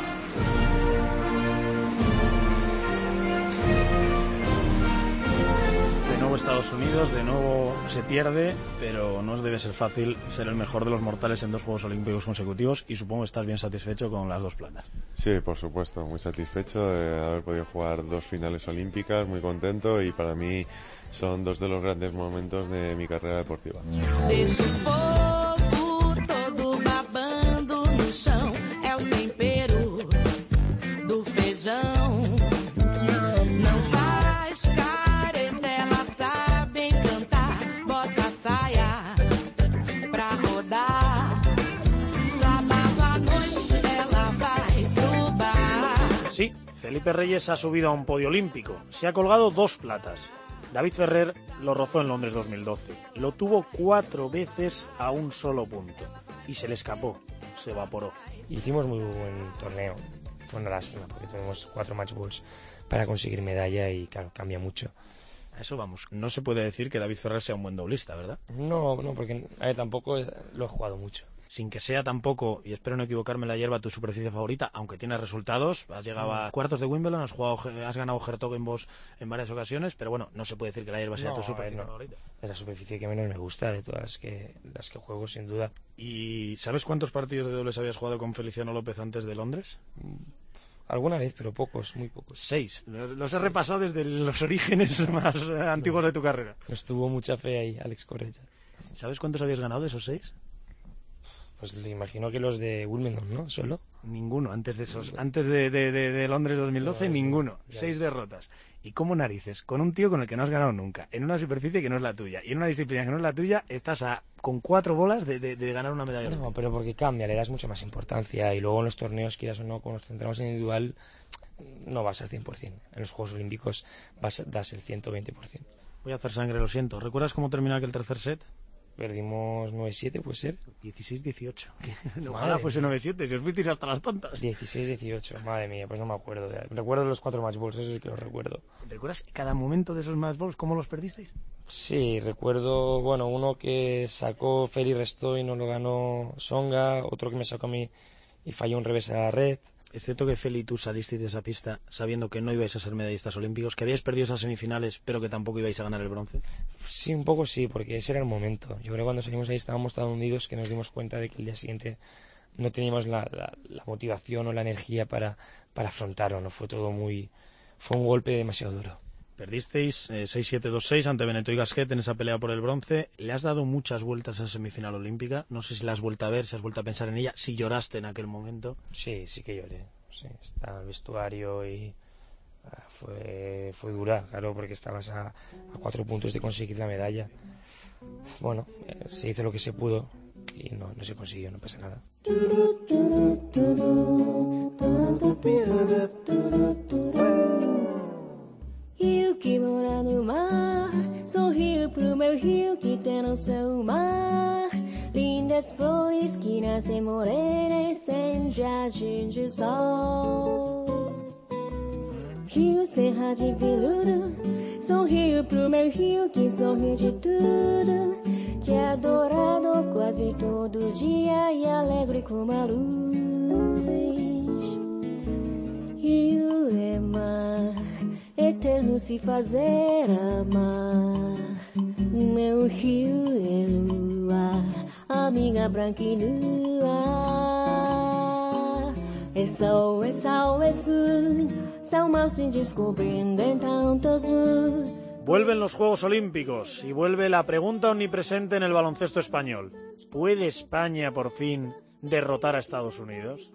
Nuevo Estados Unidos, de nuevo se pierde, pero no os debe ser fácil ser el mejor de los mortales en dos Juegos Olímpicos consecutivos y supongo que estás bien satisfecho con las dos platas. Sí, por supuesto, muy satisfecho de haber podido jugar dos finales olímpicas, muy contento y para mí son dos de los grandes momentos de mi carrera deportiva. Felipe Reyes ha subido a un podio olímpico. Se ha colgado dos platas. David Ferrer lo rozó en Londres 2012. Lo tuvo cuatro veces a un solo punto. Y se le escapó. Se evaporó. Hicimos muy buen torneo. Fue una lástima porque tuvimos cuatro match balls para conseguir medalla y claro, cambia mucho. A eso vamos. No se puede decir que David Ferrer sea un buen doblista, ¿verdad? No, no, porque a ver, tampoco lo he jugado mucho. Sin que sea tampoco, y espero no equivocarme, la hierba tu superficie favorita, aunque tienes resultados. Has llegado a cuartos de Wimbledon, has, jugado, has ganado Hertogenbosch en varias ocasiones, pero bueno, no se puede decir que la hierba sea No, tu superficie no. favorita. Es la superficie que menos me gusta de todas las que, las que juego, sin duda. ¿Y sabes cuántos partidos de dobles habías jugado con Feliciano López antes de Londres? Alguna vez, pero pocos, muy pocos. Seis. Los he repasado desde los orígenes más antiguos de tu carrera. Nos tuvo mucha fe ahí, Alex Correia. ¿Sabes cuántos habías ganado de esos seis? Pues le imagino que los de Wimbledon, ¿no? Solo. Ninguno, antes de esos, antes de, de- de- de Londres 2012, Ya, sí, ninguno. ya Seis derrotas. ¿Y cómo narices? Con un tío con el que no has ganado nunca, en una superficie que no es la tuya, y en una disciplina que no es la tuya, estás a, con cuatro bolas de, de- de ganar una medalla. No, pero porque cambia, le das mucha más importancia y luego en los torneos, quieras o no, cuando nos centramos en individual, no vas al 100%. En los Juegos Olímpicos vas, das el 120%. Voy a hacer sangre, lo siento. ¿Recuerdas cómo terminó aquel tercer set? Perdimos 9-7, puede ser. 16-18. Madre Ojalá fuese mía. 9-7, si os fuisteis hasta las tontas. 16-18, madre mía, pues no me acuerdo. de- Recuerdo los cuatro match balls, eso sí que los recuerdo. ¿Recuerdas cada momento de esos match balls cómo los perdisteis? Sí, recuerdo, bueno, uno que sacó Feli Restó y no lo ganó Songa, otro que me sacó a mí y falló un revés a la red. Es cierto que Feli tú salisteis de esa pista sabiendo que no ibais a ser medallistas olímpicos, que habíais perdido esas semifinales, pero que tampoco ibais a ganar el bronce. Sí, un poco sí, porque ese era el momento. Yo creo que cuando salimos ahí estábamos tan hundidos que nos dimos cuenta de que el día siguiente no teníamos la, motivación o la energía para, para afrontarlo. Fue todo muy... Fue un golpe demasiado duro. Perdisteis eh, 6-7-2-6 ante Beneto y Gasquet en esa pelea por el bronce. Le has dado muchas vueltas a esa semifinal olímpica. No sé si la has vuelto a ver, si has vuelto a pensar en ella, si lloraste en aquel momento. Sí, sí que lloré. Sí, estaba el vestuario y ah, fue, fue dura, claro, porque estabas a, a cuatro puntos de conseguir la medalla. Bueno, eh, se hizo lo que se pudo y no, no se consiguió, no pasa nada. rio que mora no mar. Sorrio pro meu rio que tem no seu mar. Lindas flores que nascem morenas sem jardim de sol. Rio Serra de Veludo, sorrio pro meu rio que sorri de tudo. Que é adorado quase todo dia e alegre como a luz. Rio é mar. Eterno se fazer amar. O meu rio é lua, a minha branca e nua. É sol, é sal, é sul, são mal se descobrindo em tanto azul. Vuelven los Juegos Olímpicos y vuelve la pregunta omnipresente en el baloncesto español. ¿Puede España por fin derrotar a Estados Unidos?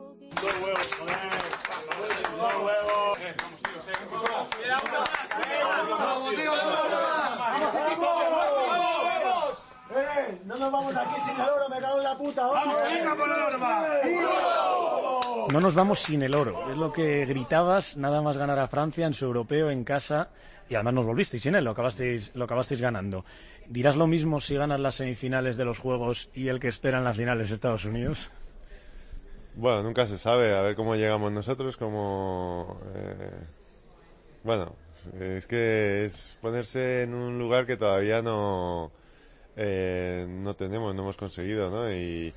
¡No nos vamos aquí sin el oro, me en la puta. ¡Vamos, venga por el oro, No nos vamos sin el oro. Es lo que gritabas nada más ganar a Francia en su europeo en casa y además nos volvisteis sin él, lo acabasteis, lo acabasteis ganando. ¿Dirás lo mismo si ganas las semifinales de los Juegos y el que espera en las finales Estados Unidos? Bueno, nunca se sabe, a ver cómo llegamos nosotros, cómo... eh, Bueno, es que es ponerse en un lugar que todavía no, eh, no tenemos, no hemos conseguido, ¿no? Y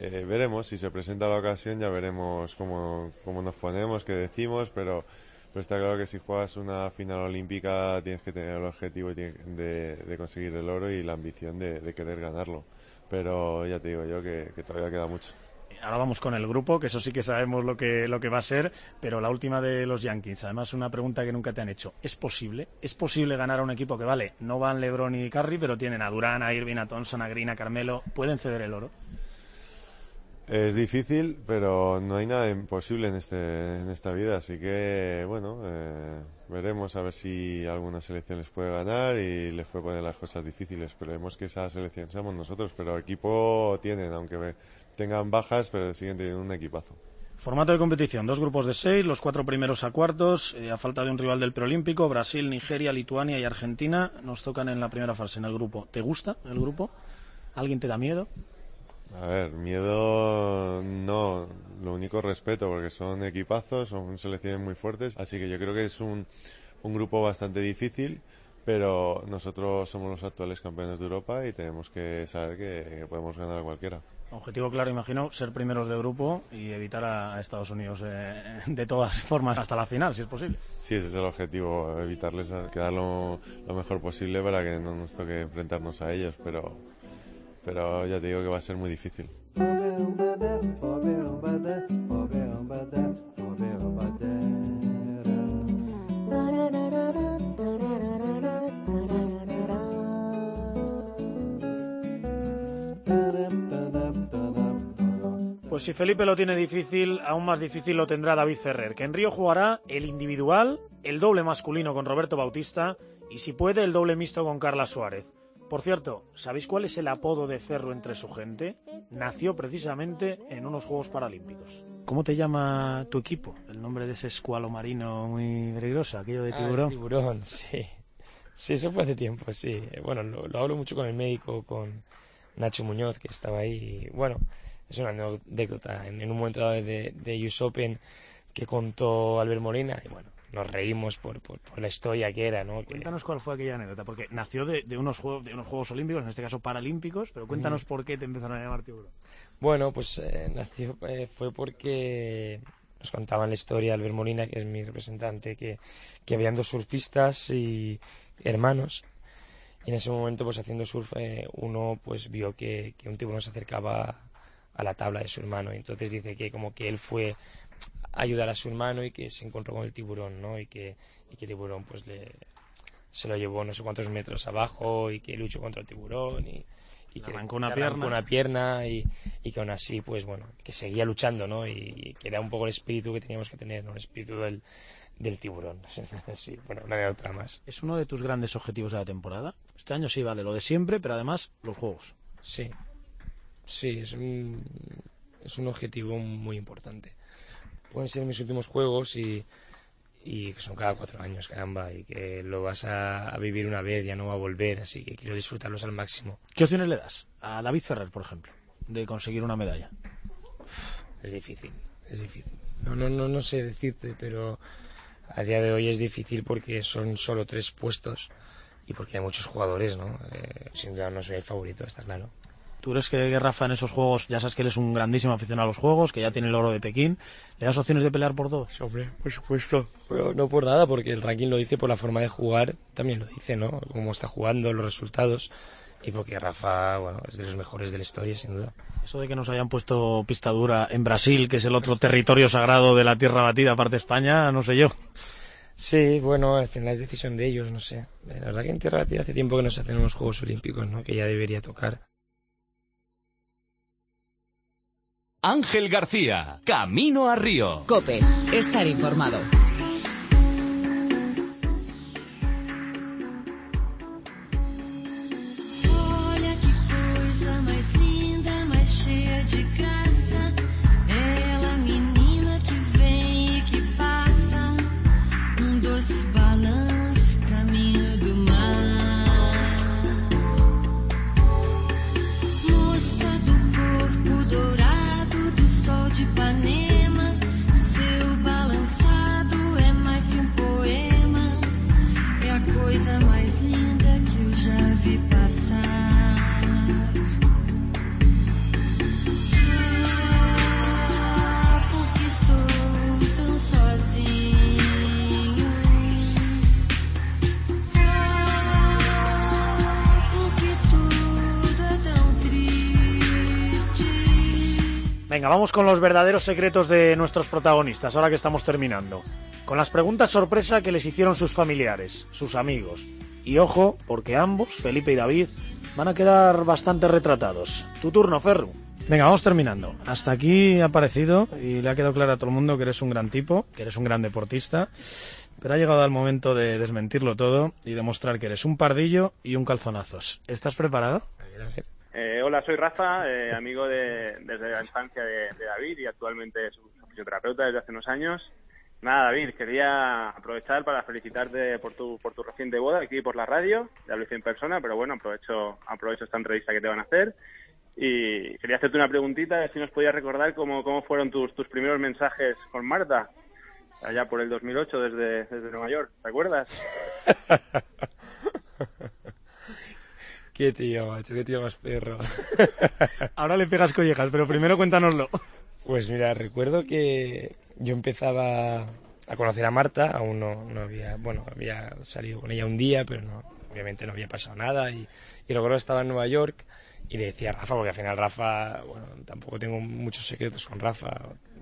eh, veremos, si se presenta la ocasión ya veremos cómo, cómo nos ponemos, qué decimos, pero, pero está claro que si juegas una final olímpica tienes que tener el objetivo de, conseguir el oro y la ambición de, querer ganarlo. Pero ya te digo yo que todavía queda mucho. Ahora vamos con el grupo, que eso sí que sabemos lo que, lo que va a ser, pero la última de los Yankees, además una pregunta que nunca te han hecho. ¿Es posible? ¿Es posible ganar a un equipo que, vale, no van LeBron y Curry, pero tienen a Durán, a Irving, a Thompson, a Green, a Carmelo? ¿Pueden ceder el oro? Es difícil, pero no hay nada imposible en, este, en esta vida, así que bueno, eh, veremos a ver si alguna selección les puede ganar y les puede poner las cosas difíciles. Esperemos que esa selección seamos nosotros, pero equipo tienen, aunque tengan bajas, pero siguen teniendo un equipazo. Formato de competición, dos grupos de seis, los cuatro primeros a cuartos, eh, a falta de un rival del preolímpico, Brasil, Nigeria, Lituania y Argentina nos tocan en la primera fase en el grupo. ¿Te gusta el grupo? ¿Alguien te da miedo? A ver, miedo no, lo único respeto, porque son equipazos, son selecciones muy fuertes, así que yo creo que es un, un grupo bastante difícil, pero nosotros somos los actuales campeones de Europa y tenemos que saber que, que podemos ganar a cualquiera. Objetivo claro, imagino, ser primeros de grupo y evitar a, Estados Unidos eh, de todas formas hasta la final, si es posible. Sí, ese es el objetivo, evitarles a- quedar lo, lo mejor posible para que no nos toque enfrentarnos a ellos, pero, pero ya te digo que va a ser muy difícil. Pues si Felipe lo tiene difícil, aún más difícil lo tendrá David Ferrer, que en Río jugará el individual, el doble masculino con Roberto Bautista y si puede el doble mixto con Carla Suárez. Por cierto, ¿sabéis cuál es el apodo de Ferro entre su gente? Nació precisamente en unos Juegos Paralímpicos. ¿Cómo te llama tu equipo? El nombre de ese escualo marino muy peligroso, aquello de Ah, tiburón. tiburón, sí. Sí, eso fue hace tiempo, sí. Bueno, lo, lo hablo mucho con el médico, con Nacho Muñoz, que estaba ahí. y, bueno, es una anécdota. En, en un momento dado de, de US Open que contó Albert Molina, y bueno, nos reímos por, por, por la historia que era, ¿no? Cuéntanos cuál fue aquella anécdota, porque nació de, de unos juegos, de unos Juegos Olímpicos, en este caso Paralímpicos, pero cuéntanos Mm. por qué te empezaron a llamar tiburón. Bueno, pues eh, nació, eh, fue porque nos contaban la historia Albert Molina, que es mi representante, que, que habían dos surfistas y hermanos. Y en ese momento, pues haciendo surf, eh, uno pues vio que, que un tiburón se acercaba a la tabla de su hermano. Y entonces dice que como que él fue a ayudar a su hermano y que se encontró con el tiburón, ¿no? Y que, y que el tiburón pues le, se lo llevó no sé cuántos metros abajo y que luchó contra el tiburón y, que arrancó una pierna. una pierna y, y que aún así pues bueno que seguía luchando no y, y que era un poco el espíritu que teníamos que tener ¿no? el espíritu del, del tiburón sí bueno una de otra más ¿Es uno de tus grandes objetivos de la temporada? Este año sí, vale, lo de siempre, pero además los juegos. sí sí es un es un objetivo muy importante pueden ser mis últimos juegos y y que son cada cuatro años, caramba, y que lo vas a, a vivir una vez, ya no va a volver, así que quiero disfrutarlos al máximo. ¿Qué opciones le das a David Ferrer, por ejemplo, de conseguir una medalla? Es difícil, es difícil. No, no, no, no sé decirte, pero a día de hoy es difícil porque son solo tres puestos y porque hay muchos jugadores, ¿no? Eh, sin duda no soy el favorito, está claro. ¿Tú crees que Rafa en esos juegos, ya sabes que él es un grandísimo aficionado a los juegos, que ya tiene el oro de Pekín, ¿le das opciones de pelear por todos? Hombre, por supuesto. Pero no por nada, porque el ranking lo dice por la forma de jugar, también lo dice, ¿no? Cómo está jugando, los resultados. Y porque Rafa, bueno, es de los mejores de la historia, sin duda. Eso de que nos hayan puesto pista dura en Brasil, que es el otro territorio sagrado de la tierra batida, aparte de España, no sé yo. Sí, bueno, al final es decisión de ellos, no sé. La verdad que en Tierra Batida hace tiempo que no se hacen unos Juegos Olímpicos, ¿no? Que ya debería tocar. Ángel García, Camino a Río. Cope, estar informado. Venga, vamos con los verdaderos secretos de nuestros protagonistas, ahora que estamos terminando. Con las preguntas sorpresa que les hicieron sus familiares, sus amigos. Y ojo, porque ambos, Felipe y David, van a quedar bastante retratados. Tu turno, Ferru. Venga, vamos terminando. Hasta aquí ha parecido y le ha quedado claro a todo el mundo que eres un gran tipo, que eres un gran deportista, pero ha llegado el momento de desmentirlo todo y demostrar que eres un pardillo y un calzonazos. ¿Estás preparado? Eh, hola, soy Rafa, eh, amigo de, desde la infancia de, David y actualmente es fisioterapeuta desde hace unos años. Nada, David, quería aprovechar para felicitarte por tu, por tu reciente boda aquí por la radio. Ya lo hice en persona, pero bueno, aprovecho, aprovecho esta entrevista que te van a hacer. Y quería hacerte una preguntita, si nos podías recordar cómo, cómo fueron tus, tus primeros mensajes con Marta, allá por el 2008 desde, desde Nueva York, ¿te acuerdas? Qué tío, macho, qué tío más perro. Ahora le pegas collejas, pero primero cuéntanoslo. Pues mira, recuerdo que yo empezaba a conocer a Marta, aún no, no había, bueno, había salido con ella un día, pero no, obviamente no había pasado nada. Y, y recuerdo que estaba en Nueva York y le decía a Rafa, porque al final Rafa, bueno, tampoco tengo muchos secretos con Rafa.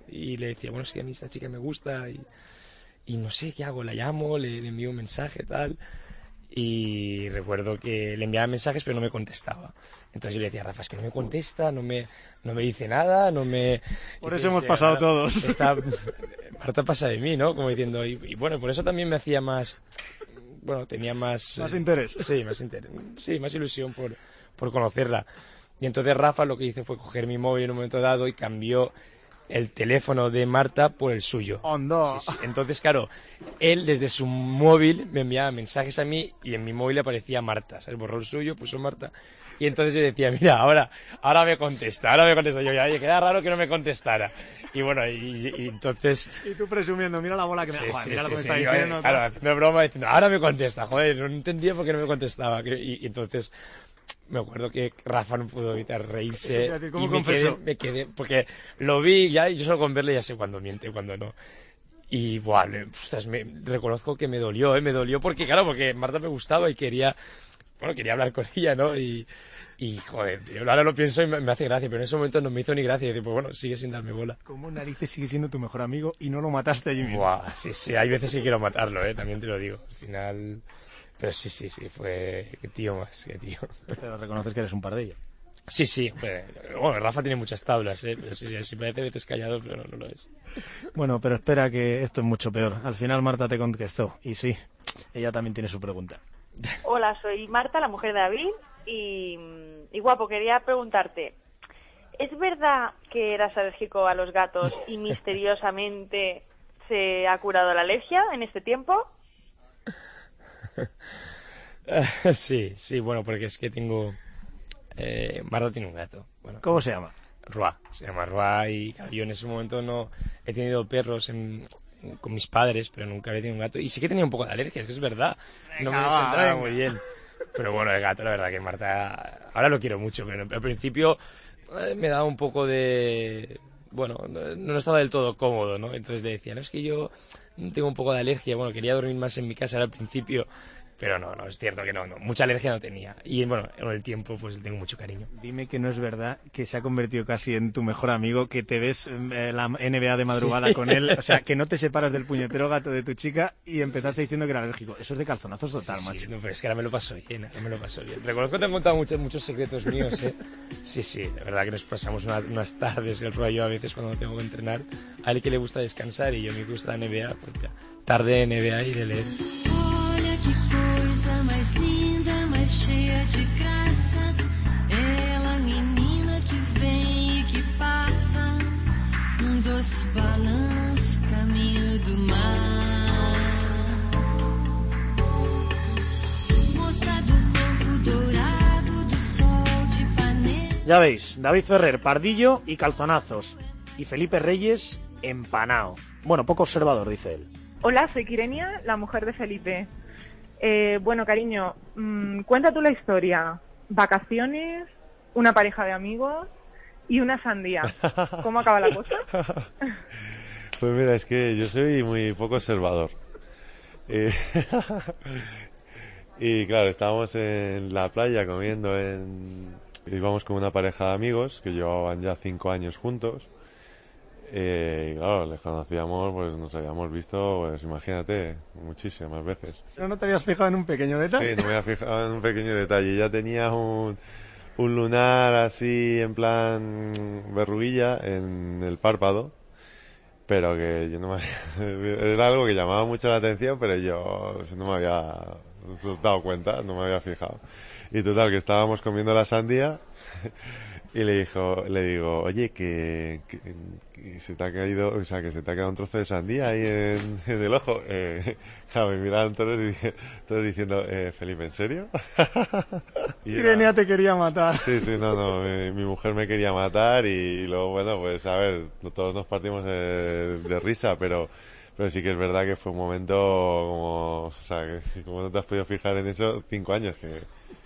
Y le decía, bueno, sí, a mí esta chica me gusta y, y no sé qué hago, la llamo, le, le envío un mensaje, tal. Y recuerdo que le enviaba mensajes pero no me contestaba. Entonces yo le decía, Rafa, es que no me contesta, no me, no me dice nada, no me... Por eso hemos pasado "Ahora todos". Marta pasa de mí, ¿no? Como diciendo, y, y bueno, por eso también me hacía más... Bueno, tenía más... Más eh, interés. Sí, más interés. Sí, más ilusión por, por conocerla. Y entonces Rafa lo que hizo fue coger mi móvil en un momento dado y cambió el teléfono de Marta por el suyo. Hondo. Sí, sí. Entonces, claro, él desde su móvil me enviaba mensajes a mí y en mi móvil aparecía Marta. ¿sabes? Borró el suyo, puso Marta. Y entonces yo decía, mira, ahora, ahora me contesta, ahora me contesta. Yo ya, queda raro que no me contestara. Y bueno, y, y entonces... Y tú presumiendo, mira la bola que me Sí, Joder, mira lo que me yo. Claro, haciendo broma diciendo, ahora me contesta, joder, no entendía por qué no me contestaba. y entonces me acuerdo que Rafa no pudo evitar reírse. Decir, ¿cómo y me quedé, me quedé, porque lo vi ya, yo solo con verle ya sé cuándo miente y cuándo no. Y, le- ostras, me, reconozco que me dolió, ¿eh? Me dolió porque, claro, porque Marta me gustaba y quería, bueno, quería hablar con ella, ¿no? Y, y joder, yo ahora lo pienso y me, hace gracia, pero en ese momento no me hizo ni gracia. Y digo, pues bueno, sigue sin darme bola. ¿Cómo narices sigue siendo tu mejor amigo y no lo mataste allí mismo? Buah, sí, sí, hay veces que quiero matarlo, ¿eh? También te lo digo. Al final... Pero sí, sí, sí, fue... Qué tío más, qué tío. Pero reconoces que eres un pardillo. Sí, sí, hombre. Bueno, Rafa tiene muchas tablas, ¿eh? Pero sí, sí, sí parece veces callado, pero no, no lo es. Bueno, pero espera que esto es mucho peor. Al final Marta te contestó. Y sí, ella también tiene su pregunta. Hola, soy Marta, la mujer de David, y, y guapo, quería preguntarte, ¿es verdad que eras alérgico a los gatos y misteriosamente se ha curado la alergia en este tiempo? sí, sí, bueno, porque es que tengo... Eh, Marta tiene un gato. Bueno, ¿Cómo se llama? Roa, se llama Roa y yo en ese momento no he tenido perros en- en- con mis padres, pero nunca había tenido un gato. Y sí que tenía un poco de alergia, que es verdad. no me sentaba muy bien. Pero bueno, el gato, la verdad que Marta, ahora lo quiero mucho, pero al principio eh, me daba un poco de... Bueno, no, estaba del todo cómodo, ¿no? Entonces le decía, no, es que yo tengo un poco de alergia, bueno, quería dormir más en mi casa al principio, pero no, no, es cierto que no, no, mucha alergia no tenía. Y bueno, con el tiempo pues le tengo mucho cariño. Dime que no es verdad que se ha convertido casi en tu mejor amigo, que te ves eh, la NBA de madrugada Sí. con él, o sea, que no te separas del puñetero gato de tu chica y empezaste Sí, diciendo que era alérgico. Eso es de calzonazos total, Sí, macho. no, pero es que ahora me lo paso bien, ahora me lo paso bien. Reconozco que te han contado muchos, muchos secretos míos, ¿eh? Sí, sí, de verdad que nos pasamos una- unas tardes, el rollo a veces cuando tengo que entrenar. A él que le gusta descansar y yo me gusta la NBA, ya, tarde NBA y de leer. Linda, mais cheia de graça. Ela, menina que vem e que passa, num doce balanço, caminho do mar. Moça do corpo dourado, do sol de Ipanema. Ya veis, David Ferrer, pardillo y calzonazos. Y Felipe Reyes, empanao. Bueno, poco observador, dice él. Hola, soy Kirenia, la mujer de Felipe. Eh, bueno, cariño, mm, cuenta tú la historia. Vacaciones, una pareja de amigos y una sandía. ¿Cómo acaba la cosa? Pues mira, es que yo soy muy poco observador. Eh, y claro, estábamos en la playa comiendo en... Íbamos con una pareja de amigos que llevaban ya cinco años juntos. Eh, y claro, les conocíamos, pues nos habíamos visto, pues imagínate, muchísimas veces. Pero no te habías fijado en un pequeño detalle. Sí, no me había fijado en un pequeño detalle. Ya tenía un, un lunar así en plan verruguilla en el párpado, pero que yo no me había- era algo que llamaba mucho la atención, pero yo no me había dado cuenta, no me había fijado. Y total, que estábamos comiendo la sandía y le dijo, le digo, oye, que, que- que se te ha caído, o sea, que se te ha quedado un trozo de sandía ahí en, en el ojo. Eh, claro, me miraban todos, todos diciendo, eh, Felipe, ¿en serio? Y era- Irene te quería matar. Sí, sí, no, no, mi, mi mujer me quería matar y, luego, bueno, pues a ver, todos nos partimos de, de risa, pero, pero sí que es verdad que fue un momento como, o sea, que como no te has podido fijar en eso, cinco años, que,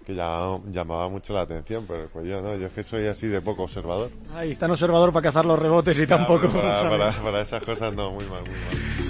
que llamaba, llamaba mucho la atención, pero pues yo no, yo es que soy así de poco observador. Ay, tan observador para cazar los rebotes y tampoco. Para, para, para esas cosas no, muy mal, muy mal.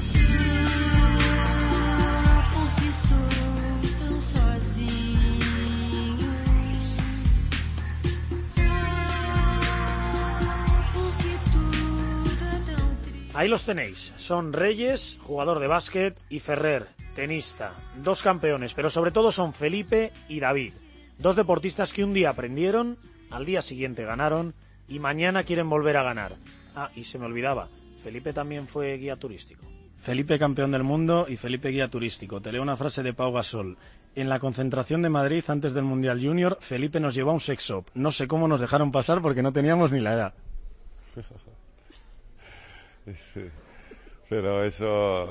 Ahí los tenéis. Son Reyes, jugador de básquet, y Ferrer, tenista. Dos campeones, pero sobre todo son Felipe y David. Dos deportistas que un día aprendieron, al día siguiente ganaron y mañana quieren volver a ganar. Ah, y se me olvidaba, Felipe también fue guía turístico. Felipe campeón del mundo y Felipe guía turístico. Te leo una frase de Pau Gasol. En la concentración de Madrid antes del Mundial Junior, Felipe nos llevó a un sex shop. No sé cómo nos dejaron pasar porque no teníamos ni la edad. Sí. Pero eso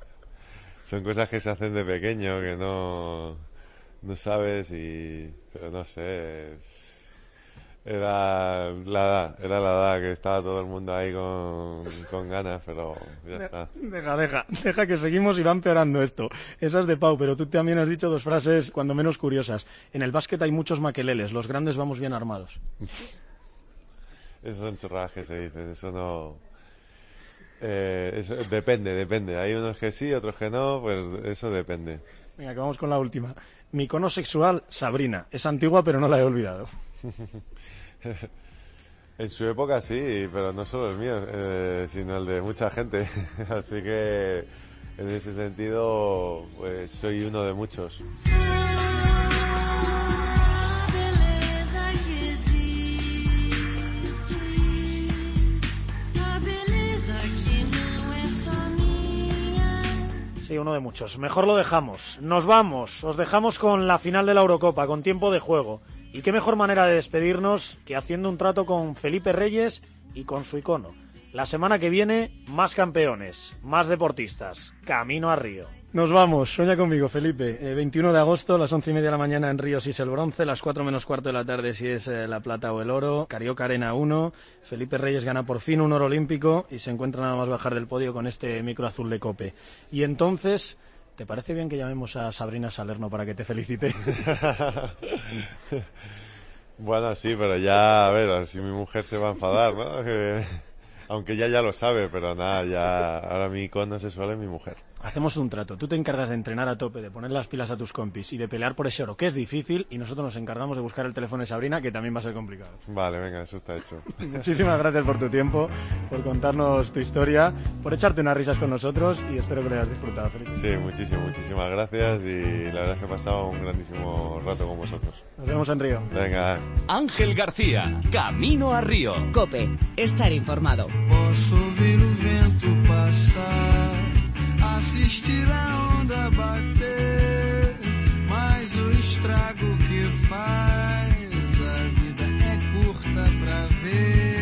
son cosas que se hacen de pequeño que no no sabes y pero no sé era la edad era la edad que estaba todo el mundo ahí con, con ganas pero ya está Deja, deja, deja que seguimos y va empeorando esto. Esa es de Pau, pero tú también has dicho dos frases cuando menos curiosas. En el básquet hay muchos maqueleles, los grandes vamos bien armados. Esos son chorradas que se dicen, eso no... Eh, eso depende, depende. Hay unos que sí, otros que no, pues eso depende. Venga, que vamos con la última. Mi icono sexual, Sabrina. Es antigua, pero no la he olvidado. En su época sí, pero no solo el mío, eh, sino el de mucha gente. Así que en ese sentido, pues soy uno de muchos. Sí, uno de muchos. Mejor lo dejamos. Nos vamos. Os dejamos con la final de la Eurocopa, con tiempo de juego. Y qué mejor manera de despedirnos que haciendo un trato con Felipe Reyes y con su icono. La semana que viene, más campeones, más deportistas. Camino a Río. Nos vamos. Sueña conmigo, Felipe. Eh, 21 de agosto, las once y media de la mañana en Río si es el bronce, las 4 menos cuarto de la tarde si es eh, la plata o el oro. Carioca Arena 1. Felipe Reyes gana por fin un oro olímpico y se encuentra nada más bajar del podio con este micro azul de cope. Y entonces, ¿te parece bien que llamemos a Sabrina Salerno para que te felicite? Bueno, sí, pero ya, a ver, así mi mujer se va a enfadar, ¿no? Que- aunque ella ya lo sabe, pero nada, ya, ahora mi icono sexual es mi mujer. Hacemos un trato. Tú te encargas de entrenar a tope, de poner las pilas a tus compis y de pelear por ese oro, que es difícil, y nosotros nos encargamos de buscar el teléfono de Sabrina, que también va a ser complicado. Vale, venga, eso está hecho. Muchísimas gracias por tu tiempo, por contarnos tu historia, por echarte unas risas con nosotros y espero que lo hayas disfrutado, Felipe. Sí, muchísimas, muchísimas gracias y la verdad es que he pasado un grandísimo rato con vosotros. Nos vemos en Río. Venga. Ángel García, Camino a Río. Cope, estar informado. Posso ouvir o vento passar, assistir a onda bater, mas o estrago que faz, a vida é curta pra ver.